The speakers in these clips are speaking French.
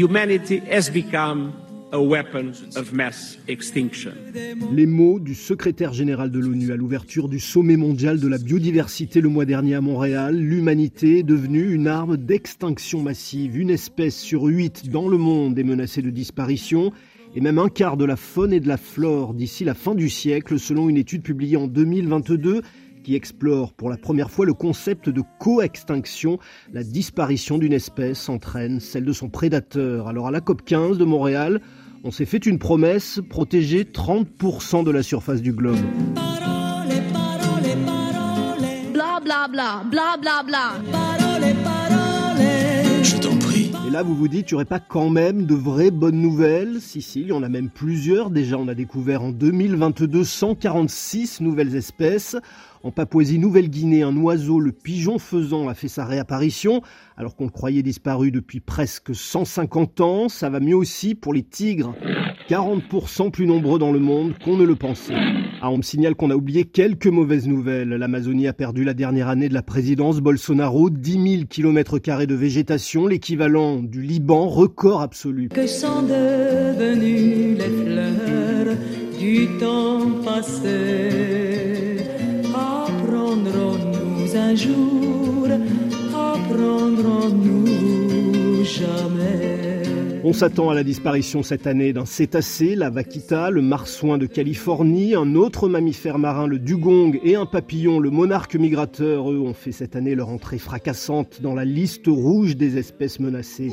humanity has become a weapon of mass extinction. Les mots du secrétaire général de l'ONU à l'ouverture du sommet mondial de la biodiversité le mois dernier à Montréal. L'humanité est devenue une arme d'extinction massive. Une espèce sur huit dans le monde est menacée de disparition et même un quart de la faune et de la flore d'ici la fin du siècle, selon une étude publiée en 2022 qui explore pour la première fois le concept de co-extinction. La disparition d'une espèce entraîne celle de son prédateur. Alors à la COP 15 de Montréal, on s'est fait une promesse, protéger 30% de la surface du globe. Bla bla bla, bla bla bla. Je t'en prie. Et là, vous vous dites, il n'y aurait pas quand même de vraies bonnes nouvelles? Si, si, il y en a même plusieurs. Déjà, on a découvert en 2022 146 nouvelles espèces. En Papouasie-Nouvelle-Guinée, un oiseau, le pigeon faisant, a fait sa réapparition, alors qu'on le croyait disparu depuis presque 150 ans. Ça va mieux aussi pour les tigres, 40% plus nombreux dans le monde qu'on ne le pensait. Ah, on me signale qu'on a oublié quelques mauvaises nouvelles. L'Amazonie a perdu la dernière année de la présidence Bolsonaro, 10 000 km de végétation, l'équivalent du Liban, record absolu. Un jour, apprendrons-nous jamais On s'attend à la disparition cette année d'un cétacé, la vaquita, le marsouin de Californie, un autre mammifère marin, le dugong, et un papillon, le monarque migrateur. Eux ont fait cette année leur entrée fracassante dans la liste rouge des espèces menacées.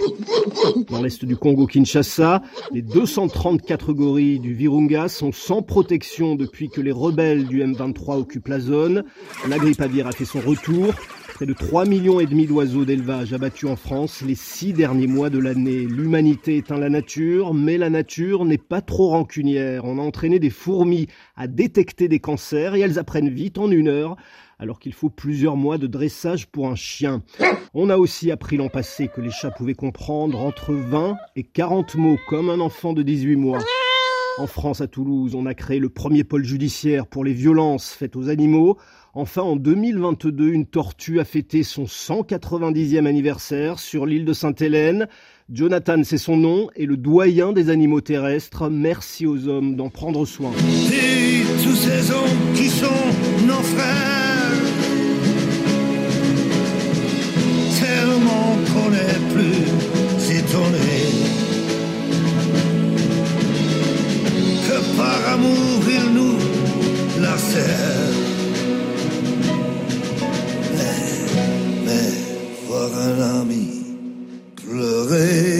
Dans l'est du Congo-Kinshasa, les 234 gorilles du Virunga sont sans protection depuis que les rebelles du M23 occupent la zone. La grippe aviaire a fait son retour. Près de 3 millions et demi d'oiseaux d'élevage abattus en France les six derniers mois de l'année. L'humanité éteint la nature, mais la nature n'est pas trop rancunière. On a entraîné des fourmis à détecter des cancers et elles apprennent vite en une heure alors qu'il faut plusieurs mois de dressage pour un chien. On a aussi appris l'an passé que les chats pouvaient comprendre entre 20 et 40 mots comme un enfant de 18 mois. En France, à Toulouse, on a créé le premier pôle judiciaire pour les violences faites aux animaux. Enfin, en 2022, une tortue a fêté son 190e anniversaire sur l'île de Sainte-Hélène. Jonathan, c'est son nom, et le doyen des animaux terrestres. Merci aux hommes d'en prendre soin. La serrent. Mais, mais voir un ami pleurer.